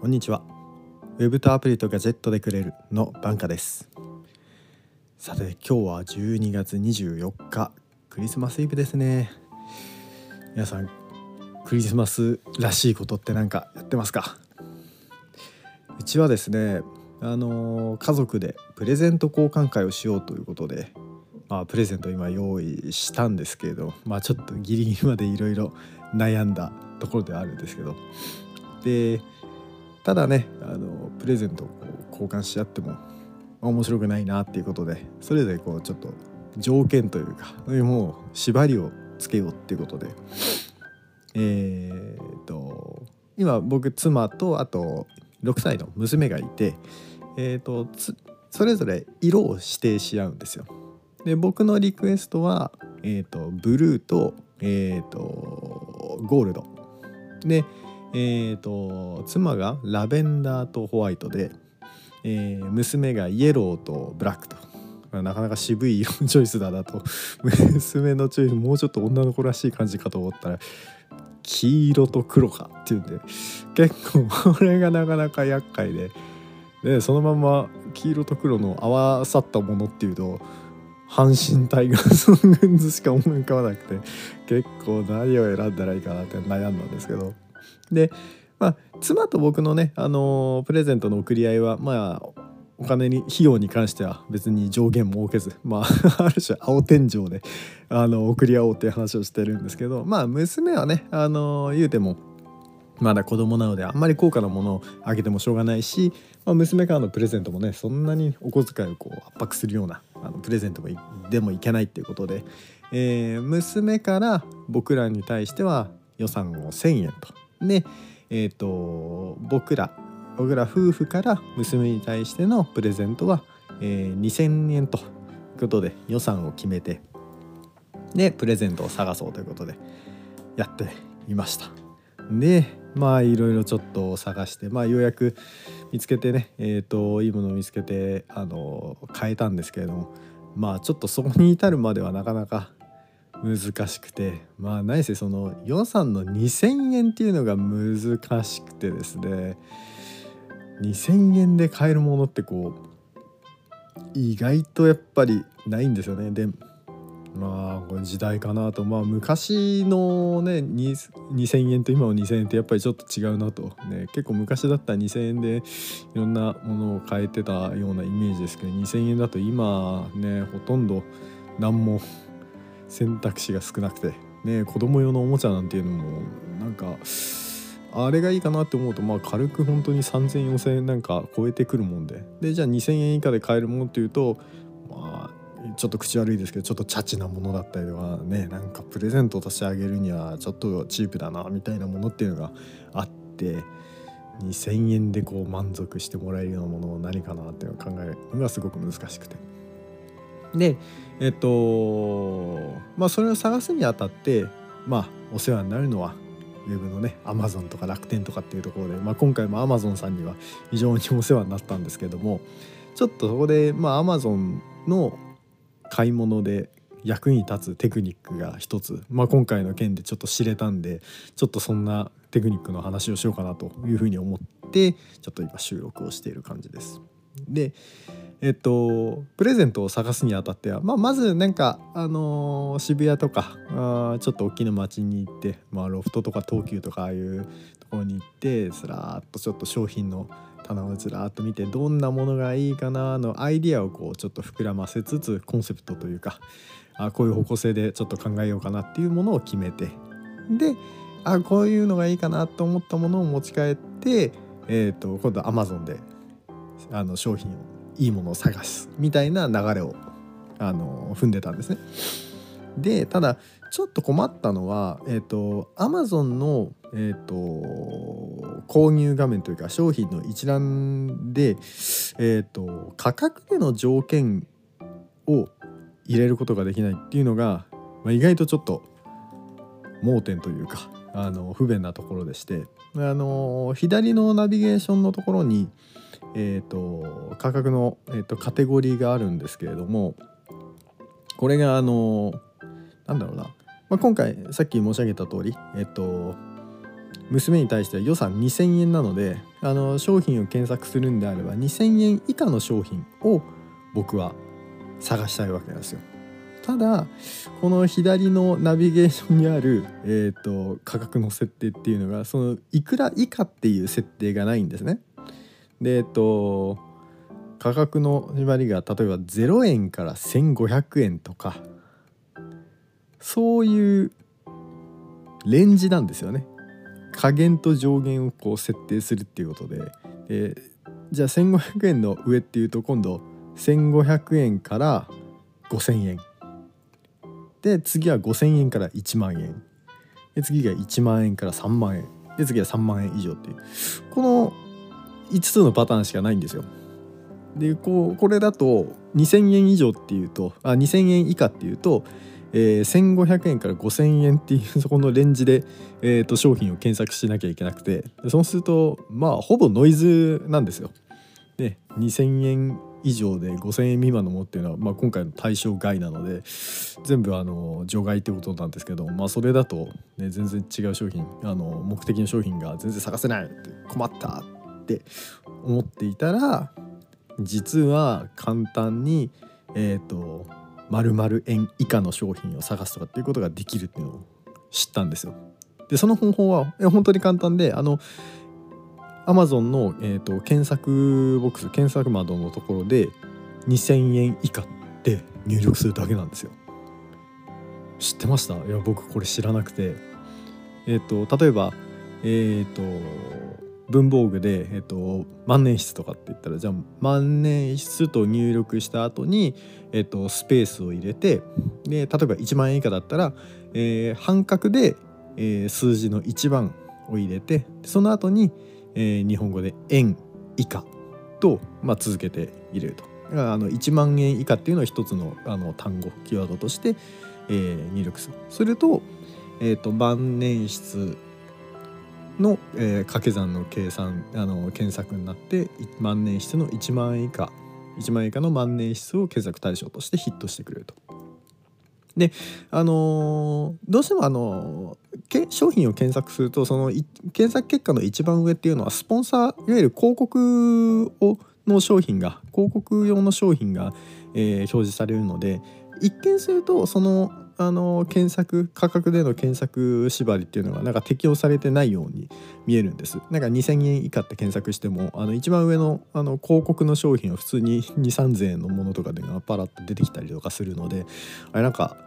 こんにちは。ウェブとアプリとガジェットでくれるのバンカです。さて今日は12月24日。クリスマスイブですね。皆さんクリスマスらしいことって何かやってますか？うちはですねあの家族でプレゼント交換会をしようということでまあプレゼント今用意したんですけれどまあちょっとギリギリまでいろいろ悩んだところではあるんですけど。でただねあのプレゼントを交換し合っても面白くないなっていうことでそれぞれこうちょっと条件というかもう縛りをつけようっていうことでえー、っと今僕妻とあと6歳の娘がいてえー、っとそれぞれ色を指定し合うんですよ。で僕のリクエストは、えーと、ブルーと,、えーと、ゴールドで、えーと、妻がラベンダーとホワイトで、えー、娘がイエローとブラックと。なかなか渋い色チョイスだなと。娘のチョイスもうちょっと女の子らしい感じかと思ったら黄色と黒かっていうんで。結構これがなかなか厄介で。でそのまま黄色と黒の合わさったものっていうと阪神タイガースのグッズしか思い浮かばなくて結構何を選んだらいいかなって悩んだんですけど。でまあ妻と僕のねあのー、プレゼントの送り合いはまあお金に費用に関しては別に上限も設けずまあ ある種青天井であの送り合おうっていう話をしてるんですけどまあ娘はねあの、言うてもまだ子供なのであんまり高価なものをあげてもしょうがないし、まあ、娘からのプレゼントもねそんなにお小遣いをこう圧迫するようなあのプレゼントもでもいけないっていうことで、えー、娘から僕らに対しては予算を1,000円と。で、えーと、僕ら僕ら夫婦から娘に対してのプレゼントは、えー、2,000円ということで予算を決めてでプレゼントを探そうということでやっていました。でまあいろいろちょっと探してまあようやく見つけてねえーと、いいものを見つけてあの変えたんですけれどもまあちょっとそこに至るまではなかなか難しくて。まあ何せその予算の2,000円っていうのが難しくてですね。2,000円で買えるものってこう意外とやっぱりないんですよね。でまあこれ時代かなと。まあ昔のね2,000円と今の2,000円ってやっぱりちょっと違うなと。ね結構昔だったら2,000円でいろんなものを買えてたようなイメージですけど2,000円だと今ねほとんど何も選択肢が少なくてね子供用のおもちゃなんていうのもなんかあれがいいかなって思うとまあ軽く本当に3,000,4,000円なんか超えてくるもんででじゃあ2,000円以下で買えるものっていうとまあちょっと口悪いですけどちょっとチャチなものだったりとかねなんかプレゼントとしてあげるにはちょっとチープだなみたいなものっていうのがあって2,000円でこう満足してもらえるようなものを何かなっていうのを考えるのがすごく難しくて。でえっとまあそれを探すにあたってまあお世話になるのはウェブのねアマゾンとか楽天とかっていうところで、まあ、今回もアマゾンさんには非常にお世話になったんですけどもちょっとそこでまあアマゾンの買い物で役に立つテクニックが一つ、まあ、今回の件でちょっと知れたんでちょっとそんなテクニックの話をしようかなというふうに思ってちょっと今収録をしている感じです。でえっとプレゼントを探すにあたっては、まあ、まずなんか、あのー、渋谷とかあちょっと大きな街に行って、まあ、ロフトとか東急とかああいうところに行ってすらーっとちょっと商品の棚をずらっと見てどんなものがいいかなのアイディアをこうちょっと膨らませつつコンセプトというかあこういう方向性でちょっと考えようかなっていうものを決めてであこういうのがいいかなと思ったものを持ち帰って、えーと、今度は Amazon であの商品をいいものを探すみたいな流れをあの踏んでたんですね。でただちょっと困ったのは、えーと、Amazon の、えーと、購入画面というか商品の一覧で、えーと、価格での条件を入れることができないっていうのが、まあ、意外とちょっと盲点というかあの不便なところでしてあの左のナビゲーションのところに、えー、と価格の、えー、とカテゴリーがあるんですけれどもこれがあのなんだろうなまあ、今回さっき申し上げた通りえっと娘に対しては予算2,000円なのであの商品を検索するんであれば2,000円以下の商品を僕は探したいわけなんですよ。ただこの左のナビゲーションにある、えーと、価格の設定っていうのがそのいくら以下っていう設定がないんですね。でえっ、ー、と価格の縛りが例えば0円から1,500円とかそういうレンジなんですよね。下限と上限をこう設定するっていうことででじゃあ1,500円の上っていうと今度1,500円から5,000円で次は5,000円から1万円で次が1万円から3万円で次は3万円以上っていうこの5つのパターンしかないんですよ。でこうこれだと2,000円以上っていうとあ2,000円以下っていうと、えー、1,500円から5,000円っていうそこのレンジで、えー、と商品を検索しなきゃいけなくてそうするとまあほぼノイズなんですよ。で2,000円以上で5,000円未満のものっていうのは、まあ、今回の対象外なので全部あの除外ってことなんですけど、まあ、それだと、ね、全然違う商品あの目的の商品が全然探せないって困ったって思っていたら実は簡単にえっ、ー、と〇〇円以下の商品を探すとかっていうことができるっていうのを知ったんですよ。でその方法は本当に簡単であの Amazon の、えーと、検索ボックス検索窓のところで2000円以下って入力するだけなんですよ。知ってました？いや僕これ知らなくてえっ、ー、と例えばえっ、ー、と文房具で、えっと、万年筆とかって言ったらじゃあ万年筆と入力した後に、えっと、スペースを入れてで例えば1万円以下だったら、えー、半角で、えー、数字の1番を入れてその後に、えー、日本語で「円以下」と、まあ、続けて入れると。だからあの1万円以下っていうのを一つのあの単語キーワードとして、えー、入力する。すると,、えーと、万年筆の、えー、掛け算の計算あの検索になって万年筆の1万円以下1万円以下の万年筆を検索対象としてヒットしてくれると。であのー、どうしてもあのー、商品を検索するとその検索結果の一番上っていうのはスポンサーいわゆる広告をの商品が広告用の商品が、えー、表示されるので一見するとそのあの検索価格での検索縛りっていうのがなんか適用されてないように見えるんです。なんか2000円以下って検索してもあの一番上のあの広告の商品は普通に2,3000円のものとかでパラッと出てきたりとかするのであれなんか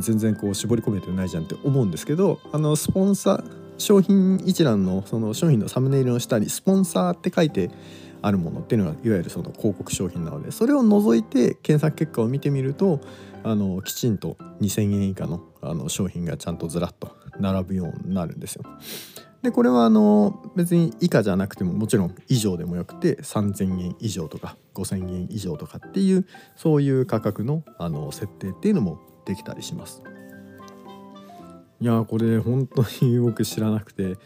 全然こう絞り込めてないじゃんって思うんですけどあのスポンサー商品一覧のその商品のサムネイルの下にスポンサーって書いてあるものっていうのはいわゆるその広告商品なのでそれを除いて検索結果を見てみるとあのきちんと2,000円以下のあの商品がちゃんとずらっと並ぶようになるんですよ。でこれはあの別に以下じゃなくてももちろん以上でもよくて3,000円以上とか5,000円以上とかっていうそういう価格のあの設定っていうのもできたりします。いやこれ本当に僕知らなくて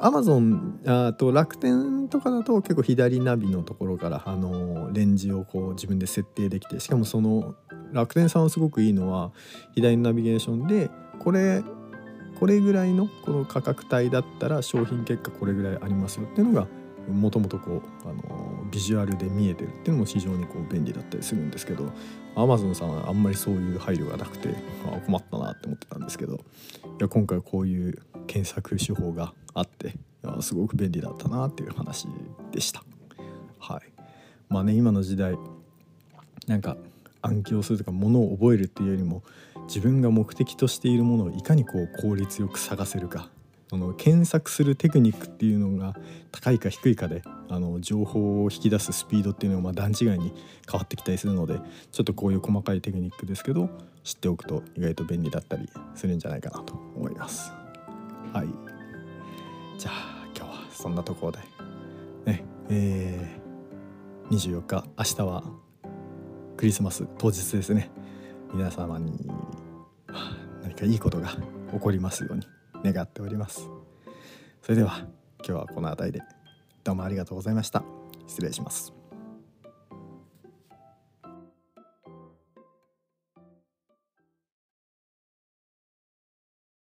アマゾンあと楽天とかだと結構左ナビのところからあのレンジをこう自分で設定できてしかもその楽天さんはすごくいいのは左のナビゲーションでこれこれぐらいのこの価格帯だったら商品結果これぐらいありますよっていうのがもともとこうあのビジュアルで見えてるっていうのも非常にこう便利だったりするんですけどアマゾンさんはあんまりそういう配慮がなくてあ困ったなって思ってたんですけどいや今回こういう検索手法があってすごく便利だったなっていう話でした。はい、まあね今の時代なんか暗記をするとかものを覚えるっていうよりも自分が目的としているものをいかにこう効率よく探せるかその検索するテクニックっていうのが高いか低いかであの情報を引き出すスピードっていうのはま段違いに変わってきたりするのでちょっとこういう細かいテクニックですけど知っておくと意外と便利だったりするんじゃないかなと思います。はいじゃあ今日はそんなところで。ねえー、24日明日はクリスマス当日ですね。皆様に何かいいことが起こりますように願っております。それでは今日はこの辺りでどうもありがとうございました。失礼します。